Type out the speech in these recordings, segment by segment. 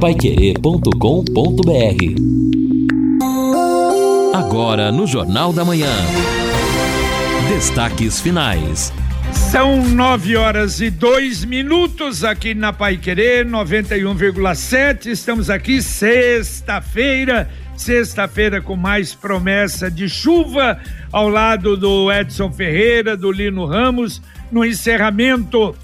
paiquerê.com.br Agora no Jornal da Manhã. Destaques finais. São nove horas e dois minutos aqui na Pai Querer 91,7. Estamos aqui sexta-feira, sexta-feira com mais promessa de chuva ao lado do Edson Ferreira, do Lino Ramos, no encerramento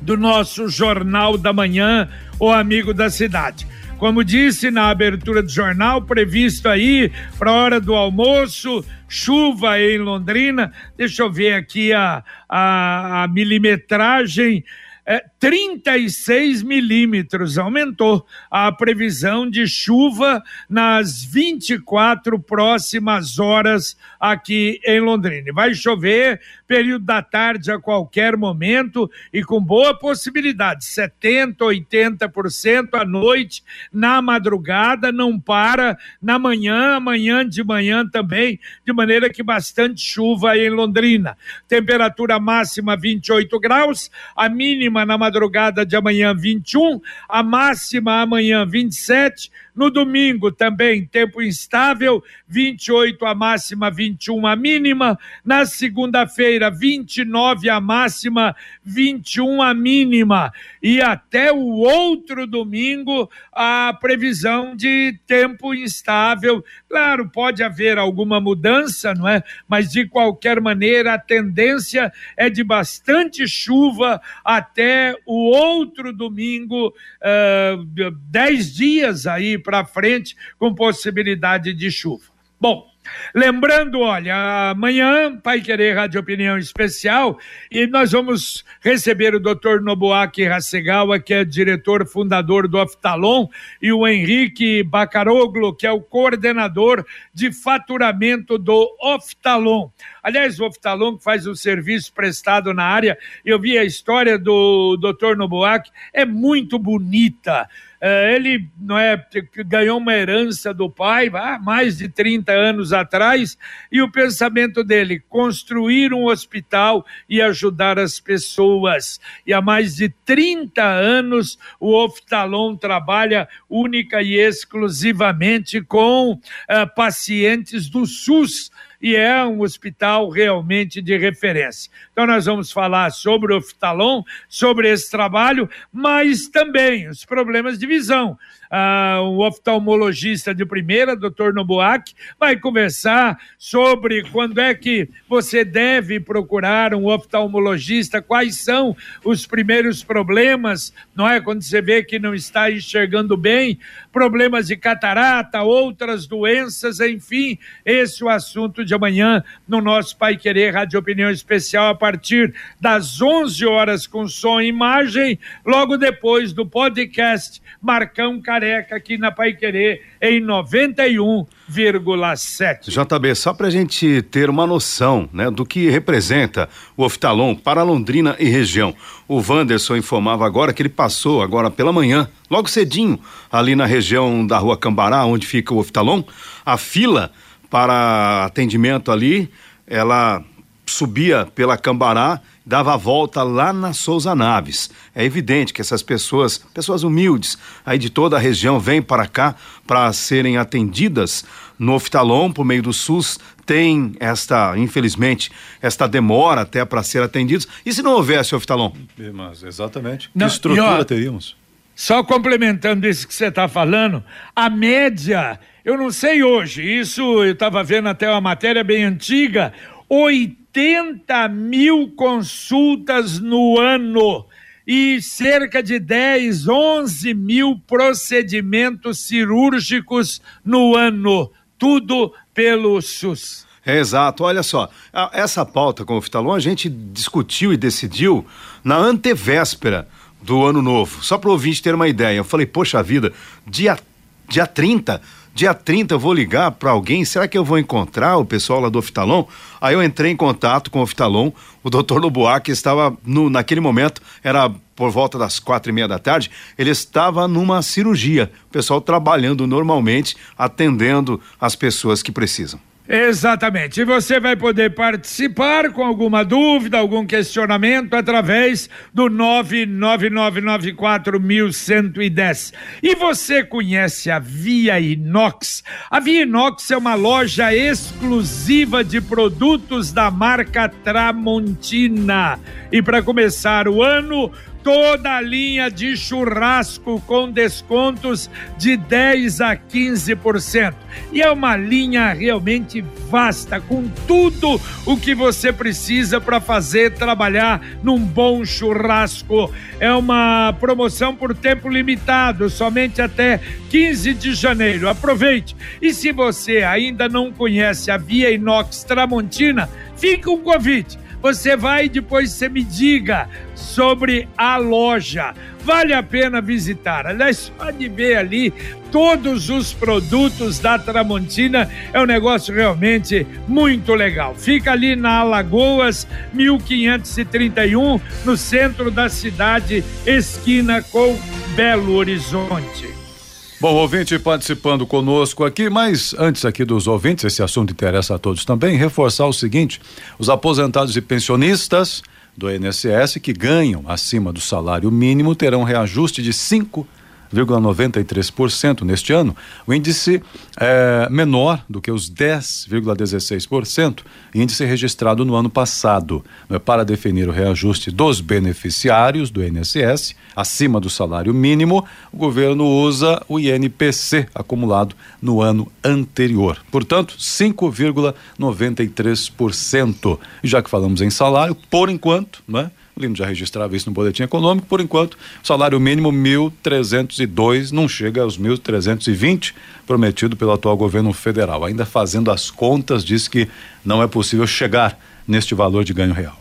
do nosso Jornal da Manhã, o Amigo da Cidade. Como disse na abertura do jornal, previsto aí para a hora do almoço, chuva em Londrina. Deixa eu ver aqui a, a, a milimetragem é, 36 milímetros. Aumentou a previsão de chuva nas 24 próximas horas aqui em Londrina. Vai chover período da tarde a qualquer momento e com boa possibilidade, 70, 80% à noite, na madrugada, não para, na manhã, amanhã de manhã também, de maneira que bastante chuva em Londrina. Temperatura máxima 28 graus, a mínima na madrugada de amanhã 21, a máxima amanhã 27, no domingo também tempo instável, 28 a máxima, 21 a mínima. Na segunda-feira, 29 a máxima, 21 a mínima. E até o outro domingo, a previsão de tempo instável. Claro, pode haver alguma mudança, não é? Mas de qualquer maneira, a tendência é de bastante chuva até o outro domingo, uh, dez dias aí para frente com possibilidade de chuva. Bom, Lembrando, olha, amanhã, Pai Querer Rádio Opinião Especial, e nós vamos receber o Dr. Nobuaki Hasegawa, que é diretor fundador do Oftalon, e o Henrique Bacaroglo, que é o coordenador de faturamento do Oftalon. Aliás, o Oftalon faz o serviço prestado na área, eu vi a história do Dr. Nobuaki, é muito bonita. É, ele não é, ganhou uma herança do pai há mais de 30 anos atrás, e o pensamento dele: construir um hospital e ajudar as pessoas. E há mais de 30 anos o Oftalon trabalha única e exclusivamente com uh, pacientes do SUS e é um hospital realmente de referência. Então, nós vamos falar sobre o Oftalon, sobre esse trabalho, mas também os problemas de visão ah, um oftalmologista de primeira, doutor Nobuaki, vai conversar sobre quando é que você deve procurar um oftalmologista, quais são os primeiros problemas, não é? Quando você vê que não está enxergando bem, problemas de catarata, outras doenças, enfim, esse é o assunto de amanhã no nosso Pai Querer Rádio Opinião Especial a partir das 11 horas com som e imagem, logo depois do podcast Marcão Careca aqui na Pai Querer em 91,7. JB, só para a gente ter uma noção né, do que representa o Oftalon para Londrina e região. O Wanderson informava agora que ele passou agora pela manhã, logo cedinho, ali na região da rua Cambará, onde fica o Oftalon. A fila para atendimento ali, ela subia pela Cambará dava a volta lá na Souza Naves. É evidente que essas pessoas, pessoas humildes, aí de toda a região, vêm para cá para serem atendidas no Oftalon por meio do SUS. Tem esta, infelizmente, esta demora até para ser atendidos. E se não houvesse Oftalon? Mas, exatamente. Não, que estrutura ó, teríamos? Só complementando isso que você está falando, a média, eu não sei hoje, isso eu estava vendo até uma matéria bem antiga, 80 mil consultas no ano e cerca de 10, 11 mil procedimentos cirúrgicos no ano. Tudo pelo SUS. É, exato, olha só, essa pauta com o Fitalon a gente discutiu e decidiu na antevéspera do ano novo. Só para o ouvinte ter uma ideia. Eu falei, poxa vida, dia, dia 30 Dia 30 eu vou ligar para alguém, será que eu vou encontrar o pessoal lá do Oftalon? Aí eu entrei em contato com o Oftalon, o doutor Loboac estava, no, naquele momento, era por volta das quatro e meia da tarde, ele estava numa cirurgia, o pessoal trabalhando normalmente, atendendo as pessoas que precisam. Exatamente. E você vai poder participar com alguma dúvida, algum questionamento através do 99994110. E você conhece a Via Inox? A Via Inox é uma loja exclusiva de produtos da marca Tramontina. E para começar o ano, toda a linha de churrasco com descontos de 10 a 15%. E é uma linha realmente vasta, com tudo o que você precisa para fazer trabalhar num bom churrasco. É uma promoção por tempo limitado, somente até 15 de janeiro. Aproveite. E se você ainda não conhece a Via Inox Tramontina, fica um convite você vai e depois você me diga sobre a loja. Vale a pena visitar. Aliás, pode ver ali todos os produtos da Tramontina. É um negócio realmente muito legal. Fica ali na Alagoas, 1531, no centro da cidade, esquina com Belo Horizonte. Bom, ouvinte participando conosco aqui, mas antes aqui dos ouvintes, esse assunto interessa a todos também, reforçar o seguinte: os aposentados e pensionistas do INSS que ganham acima do salário mínimo terão reajuste de 5 10,93% neste ano, o índice é menor do que os 10,16%, índice registrado no ano passado. É para definir o reajuste dos beneficiários do INSS acima do salário mínimo, o governo usa o INPC acumulado no ano anterior. Portanto, 5,93%. Já que falamos em salário, por enquanto, né? O Lino já registrava isso no boletim econômico, por enquanto, salário mínimo 1.302, não chega aos 1.320 prometido pelo atual governo federal. Ainda fazendo as contas, diz que não é possível chegar neste valor de ganho real.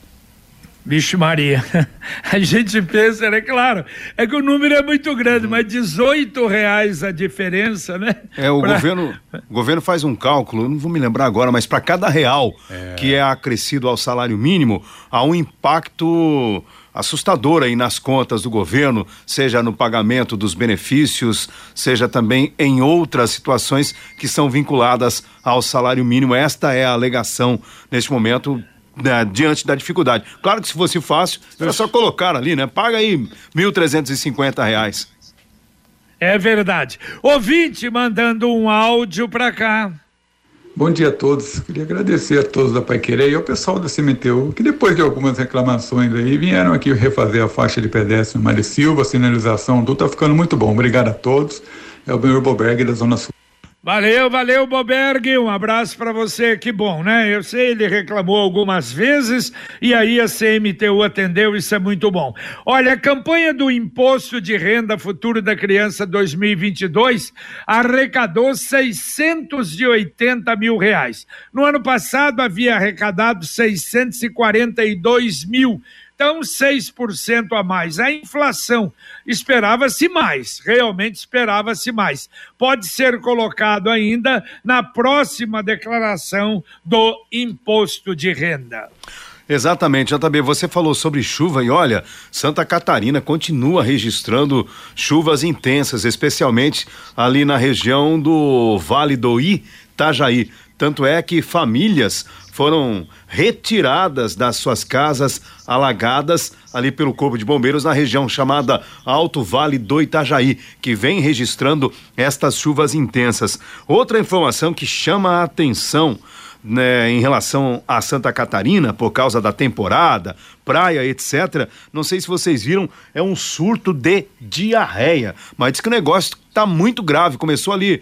Vixe Maria, a gente pensa, é claro, é que o número é muito grande, mas 18 reais a diferença, né? É, o pra... governo, o governo faz um cálculo, não vou me lembrar agora, mas para cada real é... que é acrescido ao salário mínimo, há um impacto assustador aí nas contas do governo, seja no pagamento dos benefícios, seja também em outras situações que são vinculadas ao salário mínimo. Esta é a alegação neste momento né, diante da dificuldade. Claro que se fosse fácil, era só colocar ali, né? Paga aí 1.350 reais. É verdade. Ouvinte mandando um áudio para cá. Bom dia a todos. Queria agradecer a todos da Pai Querer e ao pessoal da CMTU, que depois de algumas reclamações aí, vieram aqui refazer a faixa de pedestre Mário Silva, a sinalização do tá ficando muito bom. Obrigado a todos. É o Benhur Boberg da Zona Sul. Valeu, valeu, Boberg. Um abraço para você. Que bom, né? Eu sei, ele reclamou algumas vezes e aí a CMTU atendeu. Isso é muito bom. Olha, a campanha do Imposto de Renda Futuro da Criança 2022 arrecadou 680 mil reais. No ano passado havia arrecadado 642 mil então, 6% a mais. A inflação esperava-se mais, realmente esperava-se mais. Pode ser colocado ainda na próxima declaração do imposto de renda. Exatamente, JB, você falou sobre chuva e olha, Santa Catarina continua registrando chuvas intensas, especialmente ali na região do Vale do Itajaí. Tanto é que famílias foram retiradas das suas casas alagadas ali pelo Corpo de Bombeiros na região chamada Alto Vale do Itajaí, que vem registrando estas chuvas intensas. Outra informação que chama a atenção né, em relação a Santa Catarina, por causa da temporada, praia, etc. Não sei se vocês viram, é um surto de diarreia. Mas diz que o negócio está muito grave. Começou ali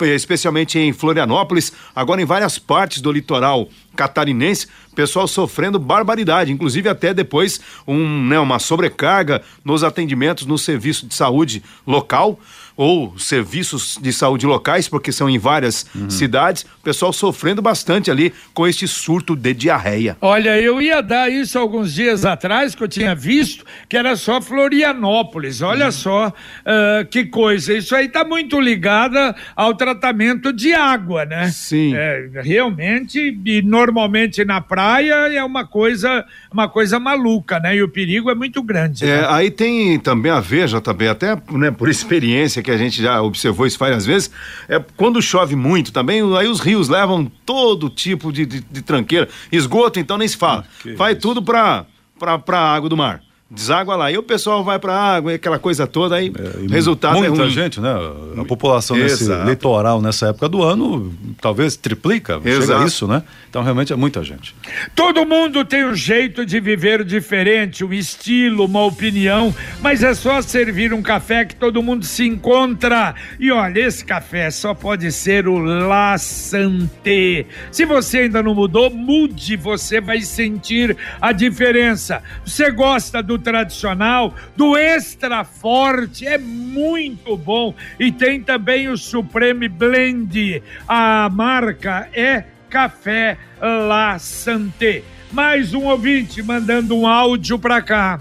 especialmente em Florianópolis, agora em várias partes do litoral catarinense, pessoal sofrendo barbaridade, inclusive até depois um, né, uma sobrecarga nos atendimentos no serviço de saúde local ou serviços de saúde locais, porque são em várias uhum. cidades, o pessoal sofrendo bastante ali com este surto de diarreia. Olha, eu ia dar isso alguns dias atrás, que eu tinha visto, que era só Florianópolis. Olha uhum. só uh, que coisa. Isso aí está muito ligada ao tratamento de água, né? Sim. É, realmente, e normalmente na praia é uma coisa, uma coisa maluca, né? E o perigo é muito grande. É, né? aí tem também a ver, JB, até né, por experiência que a gente já observou isso várias vezes, é quando chove muito também, aí os rios levam todo tipo de, de, de tranqueira. Esgoto, então, nem se fala. Vai isso. tudo para pra água do mar deságua lá. E o pessoal vai para água e aquela coisa toda, aí é, resultado muita é Muita gente, né? A população nesse litoral, nessa época do ano, talvez triplica, Exato. chega a isso, né? Então realmente é muita gente. Todo mundo tem um jeito de viver diferente, um estilo, uma opinião, mas é só servir um café que todo mundo se encontra. E olha, esse café só pode ser o La Santé. Se você ainda não mudou, mude, você vai sentir a diferença. Você gosta do tradicional, do extra forte, é muito bom. E tem também o Supreme Blend. A marca é Café La Santé. Mais um ouvinte mandando um áudio para cá.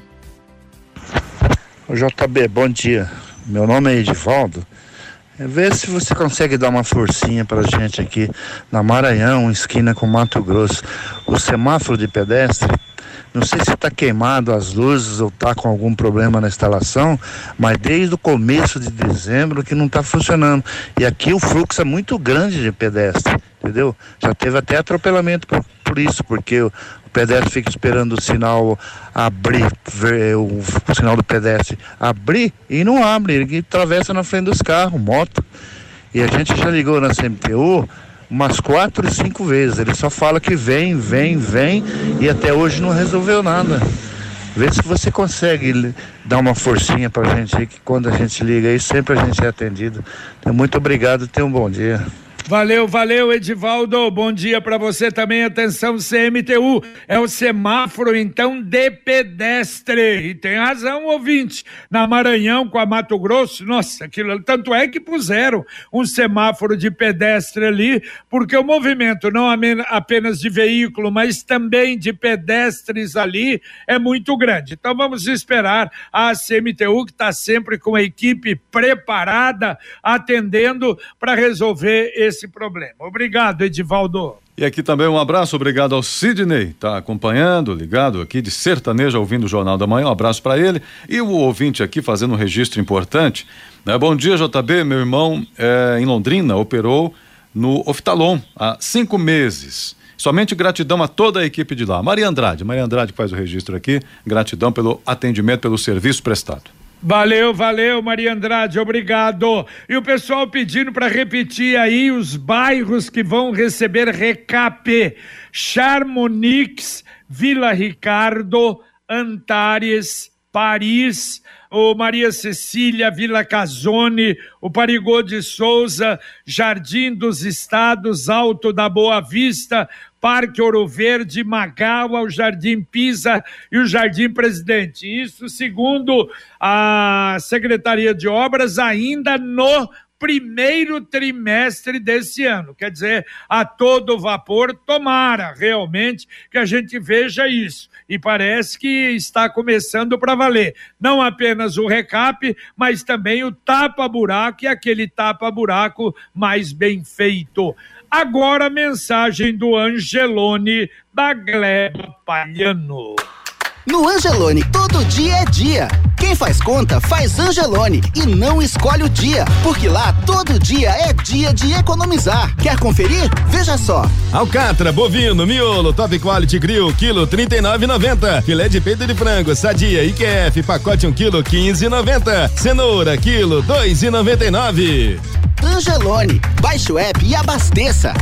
JB, bom dia. Meu nome é Edivaldo. Vê se você consegue dar uma forcinha pra gente aqui na Maranhão, esquina com Mato Grosso. O semáforo de pedestre não sei se está queimado as luzes ou está com algum problema na instalação, mas desde o começo de dezembro que não está funcionando. E aqui o fluxo é muito grande de pedestre, entendeu? Já teve até atropelamento por, por isso, porque o, pedestre fica esperando o sinal abrir, o, o, sinal do pedestre abrir e não abre, ele atravessa na frente dos carros, moto. E a gente já ligou na CMTU umas quatro, cinco vezes. Ele só fala que vem, vem, vem e até hoje não resolveu nada. Vê se você consegue dar uma forcinha pra gente aí, que quando a gente liga aí, sempre a gente é atendido. Então, muito obrigado, tenha um bom dia. Valeu, valeu, Edivaldo. Bom dia para você também. Atenção, CMTU. É o semáforo, então, de pedestre. E tem razão, ouvinte. Na Maranhão, com a Mato Grosso, nossa, aquilo. Tanto é que puseram um semáforo de pedestre ali, porque o movimento, não apenas de veículo, mas também de pedestres ali, é muito grande. Então, vamos esperar a CMTU, que está sempre com a equipe preparada, atendendo para resolver esse esse problema. Obrigado, Edivaldo. E aqui também um abraço, obrigado ao Sidney, tá acompanhando, ligado aqui de sertaneja, ouvindo o Jornal da Manhã, um abraço para ele. E o ouvinte aqui fazendo um registro importante. Né? Bom dia, JB, meu irmão é, em Londrina operou no Oftalon há cinco meses. Somente gratidão a toda a equipe de lá. Maria Andrade, Maria Andrade faz o registro aqui, gratidão pelo atendimento, pelo serviço prestado. Valeu, valeu, Maria Andrade, obrigado. E o pessoal pedindo para repetir aí os bairros que vão receber recap: Charmonix, Vila Ricardo, Antares, Paris, o Maria Cecília, Vila Casone, o Parigô de Souza, Jardim dos Estados, Alto da Boa Vista, Parque Ouro Verde, Magawa, o Jardim Pisa e o Jardim Presidente. Isso segundo a Secretaria de Obras, ainda no primeiro trimestre desse ano. Quer dizer, a todo vapor, tomara realmente que a gente veja isso. E parece que está começando para valer. Não apenas o recap, mas também o tapa-buraco e aquele tapa-buraco mais bem feito. Agora a mensagem do Angelone da Gleba Palhano. No Angelone, todo dia é dia. Quem faz conta faz Angelone e não escolhe o dia, porque lá todo dia é dia de economizar. Quer conferir? Veja só. Alcatra, bovino, miolo, top quality grill, quilo 39,90. Filé de peito de frango, sadia, IQF, pacote 1 um quilo 15,90. Cenoura, quilo 2,99. Angelone, baixe o app e abasteça.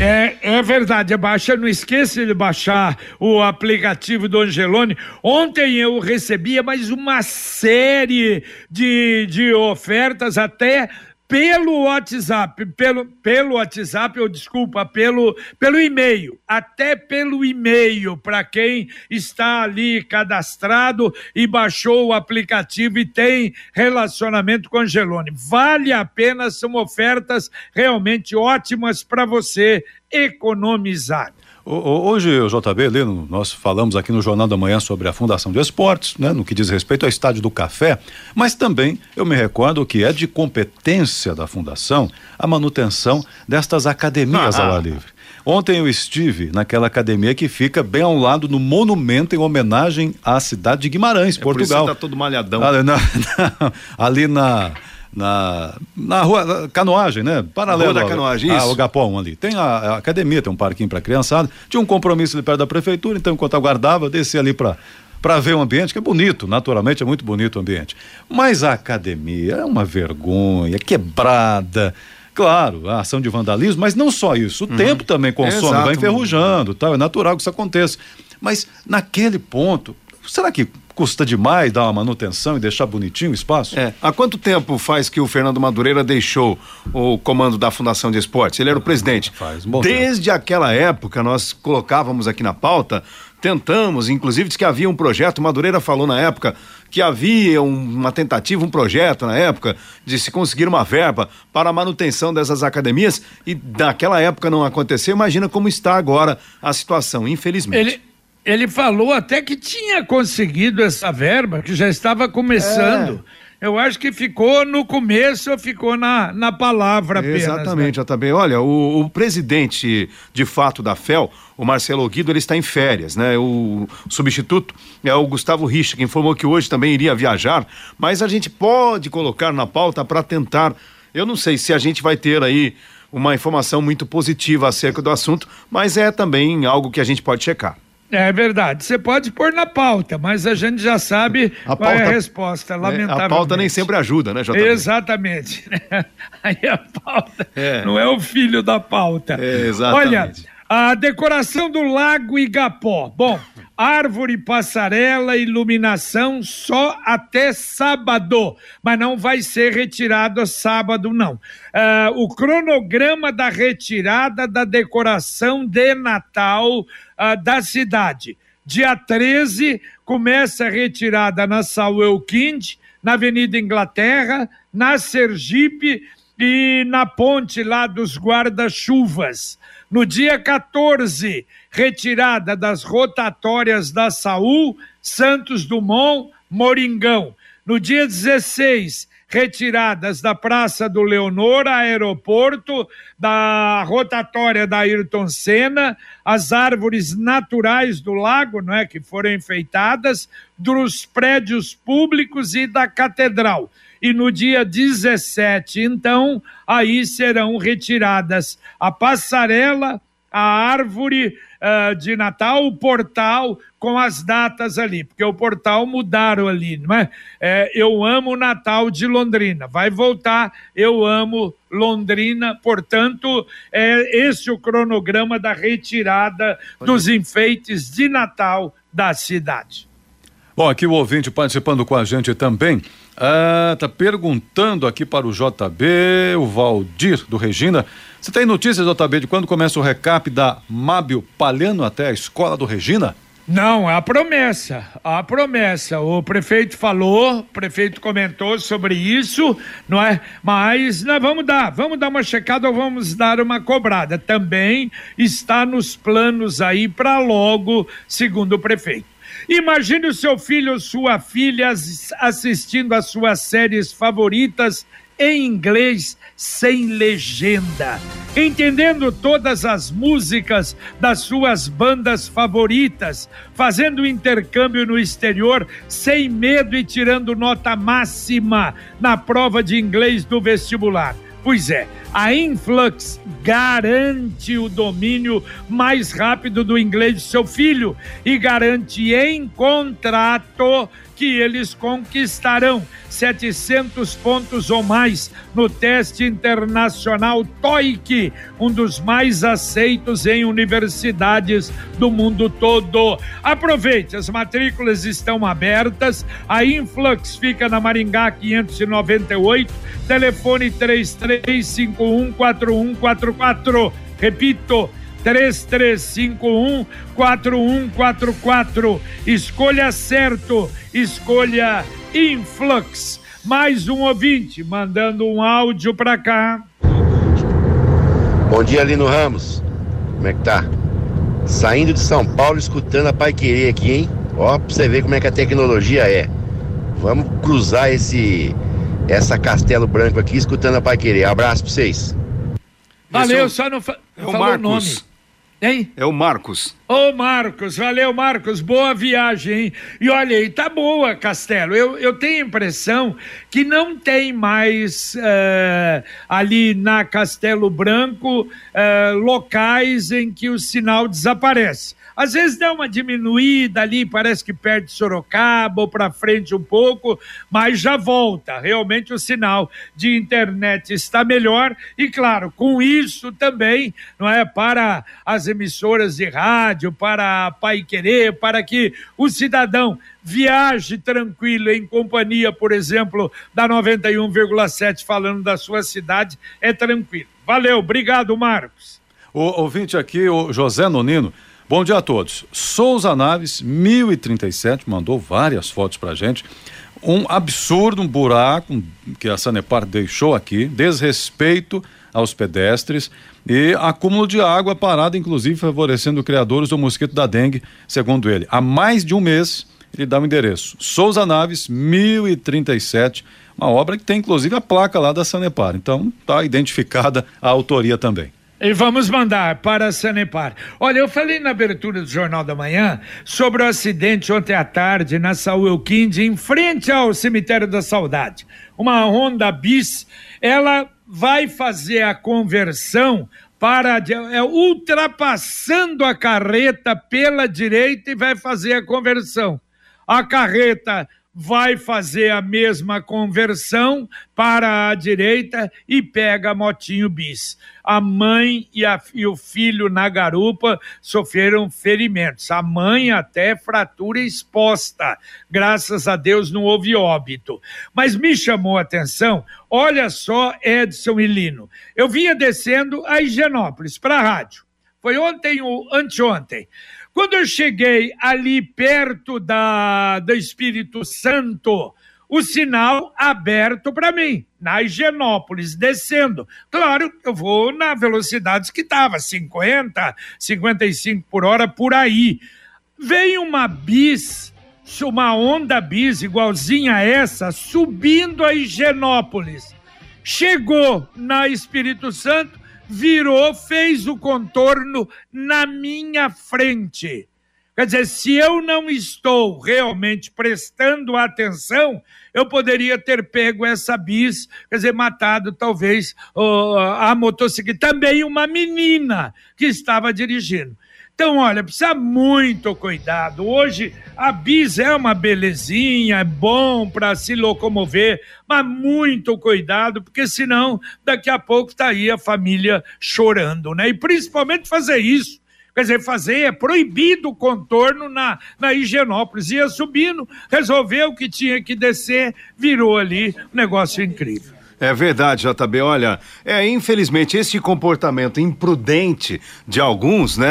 É, é verdade, baixa, não esqueça de baixar o aplicativo do Angelone. Ontem eu recebia mais uma série de, de ofertas, até pelo WhatsApp, pelo, pelo WhatsApp, ou desculpa, pelo, pelo e-mail, até pelo e-mail, para quem está ali cadastrado e baixou o aplicativo e tem relacionamento com Angelone. Vale a pena, são ofertas realmente ótimas para você economizar. Hoje, o JB, Lino, nós falamos aqui no Jornal da Manhã sobre a Fundação de Esportes, né, no que diz respeito ao Estádio do Café, mas também eu me recordo que é de competência da Fundação a manutenção destas academias ah, ao ar livre. Ontem eu estive naquela academia que fica bem ao lado no monumento em homenagem à cidade de Guimarães, é Portugal. Por isso tá todo malhadão. Ali na, na, ali na na, na rua da canoagem, né? Paralelo Rua da Canoagem, ao isso. Gapão ali. Tem a, a academia, tem um parquinho para criançada. Tinha um compromisso ali perto da prefeitura, então enquanto aguardava, desci ali para para ver o ambiente, que é bonito, naturalmente é muito bonito o ambiente. Mas a academia é uma vergonha, quebrada. Claro, a ação de vandalismo, mas não só isso. O tempo também consome, vai enferrujando, tal, é natural que isso aconteça. Mas naquele ponto, será que custa demais dar uma manutenção e deixar bonitinho o espaço? É. Há quanto tempo faz que o Fernando Madureira deixou o comando da Fundação de Esportes? Ele era o presidente. Faz um bom Desde aquela época, nós colocávamos aqui na pauta, tentamos, inclusive, diz que havia um projeto, Madureira falou na época que havia um- uma tentativa, um projeto na época, de se conseguir uma verba para a manutenção dessas academias e naquela época não aconteceu. Imagina como está agora a situação, infelizmente. Ele, ele falou até que tinha conseguido essa verba, que já estava começando. Eu acho que ficou no começo, ficou na, na palavra apenas. né? Exatamente, JB. Olha, o, o presidente de fato da FEL, o Marcelo Guido, ele está em férias, né? O substituto é o Gustavo Richa, que informou que hoje também iria viajar, mas a gente pode colocar na pauta para tentar. Eu não sei se a gente vai ter aí uma informação muito positiva acerca do assunto, mas é também algo que a gente pode checar. É verdade. Você pode pôr na pauta, mas a gente já sabe A qual é a pauta- resposta, lamentavelmente. a pauta nem sempre ajuda, né, JB? Exatamente. Aí a pauta É. não é o filho da pauta. É, exatamente. Olha, a decoração do Lago Igapó. Bom, árvore, passarela, iluminação só até sábado, mas não vai ser retirado sábado, não. Ah, o cronograma da retirada da decoração de Natal ah, da cidade. Dia 13, começa a retirada na Samuel Kind, na Avenida Inglaterra, na Sergipe e na ponte lá dos guarda-chuvas. No dia 14, retirada das rotatórias da Saúl, Santos Dumont, Moringão. No dia 16, retiradas da Praça do Leonor, aeroporto, da rotatória da Ayrton Senna, as árvores naturais do lago, não é, que foram enfeitadas, dos prédios públicos e da catedral. E no dia 17, então, aí serão retiradas a passarela, a árvore ah, de Natal, o portal com as datas ali, porque o portal mudaram ali, não é? É, eu amo Natal de Londrina, vai voltar, eu amo Londrina, portanto, é esse o cronograma da retirada dos enfeites de Natal da cidade. Bom, aqui o ouvinte participando com a gente também. Ah, tá perguntando aqui para o JB, o Valdir do Regina. Você tem notícias, JB, de quando começa o recap da Mábio Palhano até a escola do Regina? Não, é a promessa, a promessa. O prefeito falou, o prefeito comentou sobre isso, não é? Mas nós vamos dar, vamos dar uma checada ou vamos dar uma cobrada. Também está nos planos aí para logo, segundo o prefeito. Imagine o seu filho ou sua filha ass- assistindo às suas séries favoritas em inglês sem legenda, entendendo todas as músicas das suas bandas favoritas, fazendo intercâmbio no exterior sem medo e tirando nota máxima na prova de inglês do vestibular. Pois é, a Influx garante o domínio mais rápido do inglês de seu filho e garante em contrato que eles conquistarão 700 pontos ou mais no teste internacional TOEIC, um dos mais aceitos em universidades do mundo todo. Aproveite, as matrículas estão abertas. A Influx fica na Maringá 598, telefone 33514144. Repito, 33514144. Escolha certo, escolha Influx. Mais um ouvinte mandando um áudio para cá. Bom dia, Lino Ramos. Como é que tá? Saindo de São Paulo, escutando a Pai Querer aqui, hein? Ó, pra você ver como é que a tecnologia é. Vamos cruzar esse essa Castelo Branco aqui, escutando a Pai Querer. Abraço pra vocês. Valeu, Esse só não fa É o falou o nome. Hein? É o Marcos. Ô Marcos, valeu Marcos, boa viagem, hein? E olha aí, tá boa, Castelo. Eu, eu tenho a impressão que não tem mais uh, ali na Castelo Branco uh, locais em que o sinal desaparece. Às vezes dá uma diminuída ali, parece que perde Sorocaba ou para frente um pouco, mas já volta. Realmente o sinal de internet está melhor e, claro, com isso também, não é para as emissoras de rádio, para a Pai Querer, para que o cidadão viaje tranquilo em companhia, por exemplo, da 91,7 falando da sua cidade, é tranquilo. Valeu, obrigado, Marcos. O ouvinte aqui, o José Nonino, Bom dia a todos. Souza Naves, 1037, mandou várias fotos pra gente. Um absurdo, um buraco que a Sanepar deixou aqui, desrespeito aos pedestres e acúmulo de água parada, inclusive favorecendo criadores do mosquito da dengue, segundo ele. Há mais de um mês, ele dá o um endereço. Souza Naves, 1037, uma obra que tem inclusive a placa lá da Sanepar. Então, está identificada a autoria também. E vamos mandar para a Sanepar. Olha, eu falei na abertura do Jornal da Manhã sobre o acidente ontem à tarde na Saúl Elquinde, em frente ao Cemitério da Saudade. Uma Honda Bis, ela vai fazer a conversão para é, ultrapassando a carreta pela direita e vai fazer a conversão. A carreta vai fazer a mesma conversão para a direita e pega a motinho bis. A mãe e, a, e, o filho na garupa sofreram ferimentos. A mãe até fratura exposta. Graças a Deus não houve óbito. Mas me chamou a atenção, olha só Edson e Lino. Eu vinha descendo a Higienópolis para a rádio. Foi ontem ou anteontem. Quando eu cheguei ali perto da, do Espírito Santo, o sinal aberto para mim, na Higienópolis, descendo. Claro, eu vou na velocidade que estava, 50, 55 por hora, por aí. Veio uma bis, uma onda bis igualzinha a essa, subindo a Higienópolis. Chegou na Espírito Santo, virou, fez o contorno na minha frente. Quer dizer, se eu não estou realmente prestando atenção, eu poderia ter pego essa bis, quer dizer, matado talvez uh, a motocicleta. Também uma menina que estava dirigindo. Então, olha, precisa muito cuidado. Hoje a bis é uma belezinha, é bom para se locomover, mas muito cuidado, porque senão daqui a pouco está aí a família chorando, né? E principalmente fazer isso. Quer dizer, fazer é proibido o contorno na, na Higienópolis. Ia subindo, resolveu que tinha que descer, virou ali um negócio incrível. É verdade, JB. Olha, é infelizmente esse comportamento imprudente de alguns, né?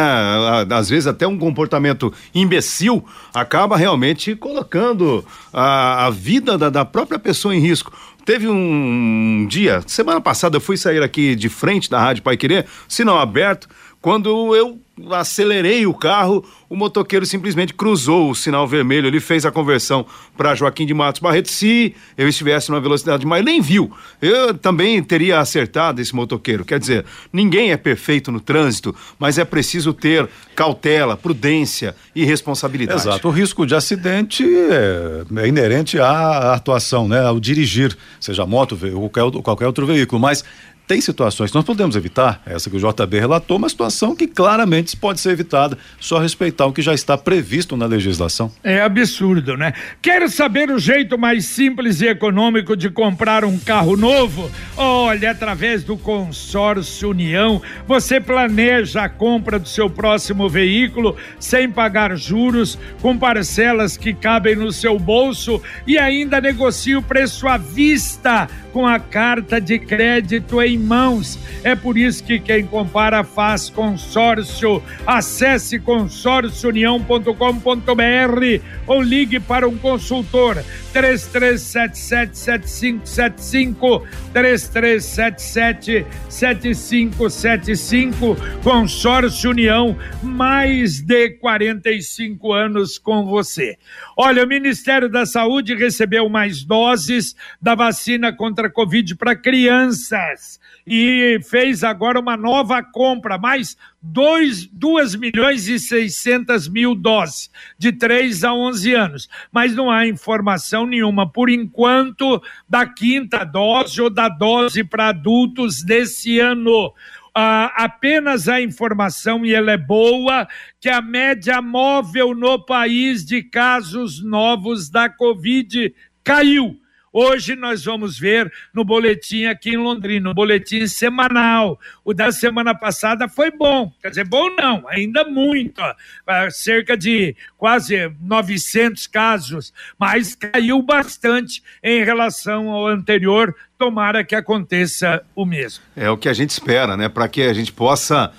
Às vezes até um comportamento imbecil, acaba realmente colocando a, a vida da, da própria pessoa em risco. Teve um dia, semana passada, eu fui sair aqui de frente da Rádio Pai Querer, sinal aberto, quando eu acelerei o carro, o motoqueiro simplesmente cruzou o sinal vermelho, ele fez a conversão para Joaquim de Matos Barreto. Se eu estivesse numa velocidade mais, nem viu. Eu também teria acertado esse motoqueiro. Quer dizer, ninguém é perfeito no trânsito, mas é preciso ter cautela, prudência e responsabilidade. Exato. O risco de acidente é, é inerente à atuação, né? Ao dirigir, seja moto ou qualquer, qualquer outro veículo, mas tem situações que nós podemos evitar, essa que o JB relatou, uma situação que claramente pode ser evitada, só respeitar o que já está previsto na legislação. É absurdo, né? Quer saber o jeito mais simples e econômico de comprar um carro novo? Olha, através do consórcio União, você planeja a compra do seu próximo veículo sem pagar juros, com parcelas que cabem no seu bolso e ainda negocia o preço à vista com a carta de crédito em mãos. É por isso que quem compara faz consórcio. Acesse consórciounião.com.br ou ligue para um consultor 33777575 33777575 Consórcio União, mais de 45 anos com você. Olha, o Ministério da Saúde recebeu mais doses da vacina contra a Covid para crianças. E fez agora uma nova compra, mais 2, 2 milhões e 600 mil doses, de 3 a 11 anos. Mas não há informação nenhuma, por enquanto, da quinta dose ou da dose para adultos desse ano. Ah, apenas a informação, e ela é boa, que a média móvel no país de casos novos da Covid caiu Hoje nós vamos ver no boletim aqui em Londrina, no boletim semanal. O da semana passada foi bom, quer dizer, bom não, ainda muito, cerca de quase 900 casos, mas caiu bastante em relação ao anterior. Tomara que aconteça o mesmo. É o que a gente espera, né? Para que a gente possa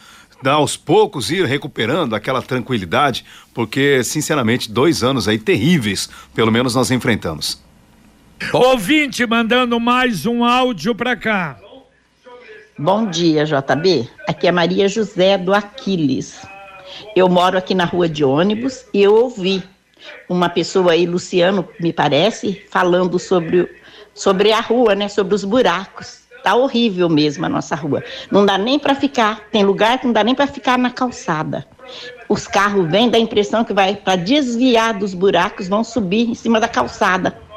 aos poucos ir recuperando aquela tranquilidade, porque, sinceramente, dois anos aí terríveis, pelo menos nós enfrentamos. Ouvinte mandando mais um áudio para cá. Bom dia, JB. Aqui é Maria José do Aquiles. Eu moro aqui na rua de ônibus e eu ouvi uma pessoa aí, Luciano, me parece, falando sobre, sobre a rua, né? Sobre os buracos. Tá horrível mesmo a nossa rua. Não dá nem para ficar. Tem lugar que não dá nem para ficar na calçada. Os carros vêm, dá a impressão que vai para desviar dos buracos, vão subir em cima da calçada.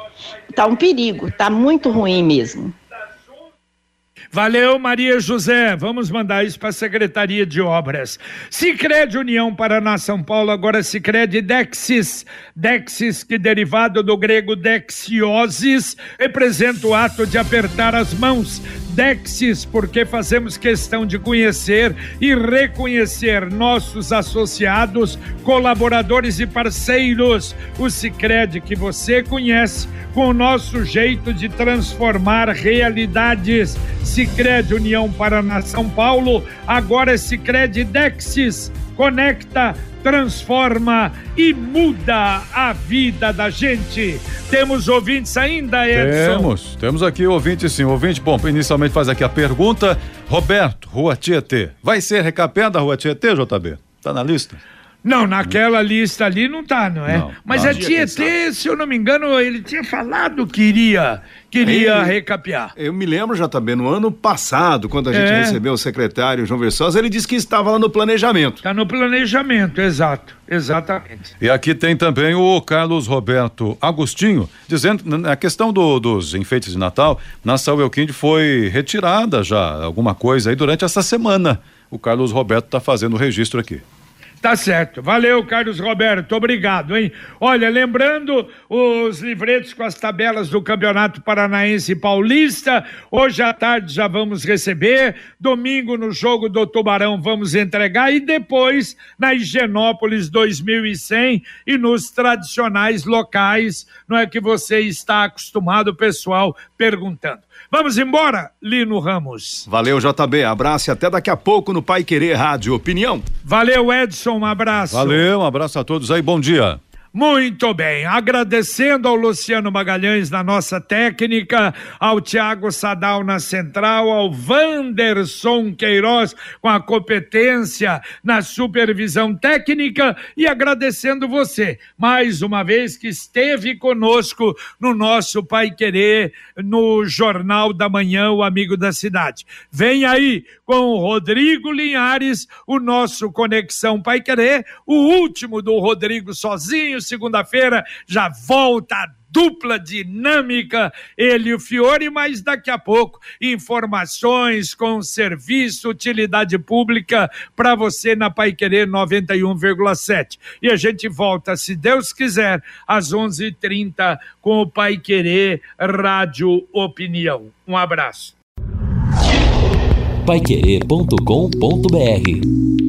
Tá um perigo, tá muito ruim mesmo. Valeu, Maria José. Vamos mandar isso para a Secretaria de Obras. Sicredi União Paraná São Paulo, agora Sicredi Dexis. Dexis, que derivado do grego dexiosis, representa o ato de apertar as mãos. Dexis, porque fazemos questão de conhecer e reconhecer nossos associados, colaboradores e parceiros. O Sicredi que você conhece com o nosso jeito de transformar realidades. Sicredi União Paraná São Paulo, agora é Sicredi Dexis. Conecta, transforma e muda a vida da gente. Temos ouvintes ainda, Edson? Temos, temos aqui ouvinte sim. Ouvinte, bom, inicialmente faz aqui a pergunta. Roberto, Rua Tietê. Vai ser recapeada a Rua Tietê, JB? Tá na lista? Não, naquela lista ali não tá, não é? Não, Mas não. a Tietê, se eu não me engano, ele tinha falado que iria, queria ele, recapear. Eu me lembro, JB, no ano passado, quando a gente é. recebeu o secretário João Versosa, ele disse que estava lá no planejamento. Está no planejamento, exato, exatamente. E aqui tem também o Carlos Roberto Agostinho, dizendo, na questão do, dos enfeites de Natal, na Elquinde foi retirada já alguma coisa aí durante essa semana. O Carlos Roberto está fazendo o registro aqui. Tá certo. Valeu, Carlos Roberto. Obrigado, hein? Olha, lembrando os livretos com as tabelas do Campeonato Paranaense Paulista. Hoje à tarde já vamos receber. Domingo, no jogo do Tubarão, vamos entregar. E depois, na Higienópolis 2100 e nos tradicionais locais, não é que você está acostumado, pessoal, perguntando. Vamos embora, Lino Ramos. Valeu, JB. Abraço e até daqui a pouco no Pai Querer Rádio Opinião. Valeu, Edson. Um abraço. Valeu, um abraço a todos aí. Bom dia. Muito bem, agradecendo ao Luciano Magalhães na nossa técnica, ao Tiago Sadal na central, ao Vanderson Queiroz com a competência na supervisão técnica e agradecendo você, mais uma vez que esteve conosco no nosso Pai Querer, no Jornal da Manhã, o Amigo da Cidade. Vem aí com o Rodrigo Linhares, o nosso Conexão Pai Querer, o último do Rodrigo sozinho, segunda-feira já volta a dupla dinâmica, ele e o Fiore, mas daqui a pouco informações com serviço, utilidade pública para você na Pai Querer 91,7. E a gente volta, se Deus quiser, às 11:30 com o Pai Querer Rádio Opinião. Um abraço. Paiquerê.com.br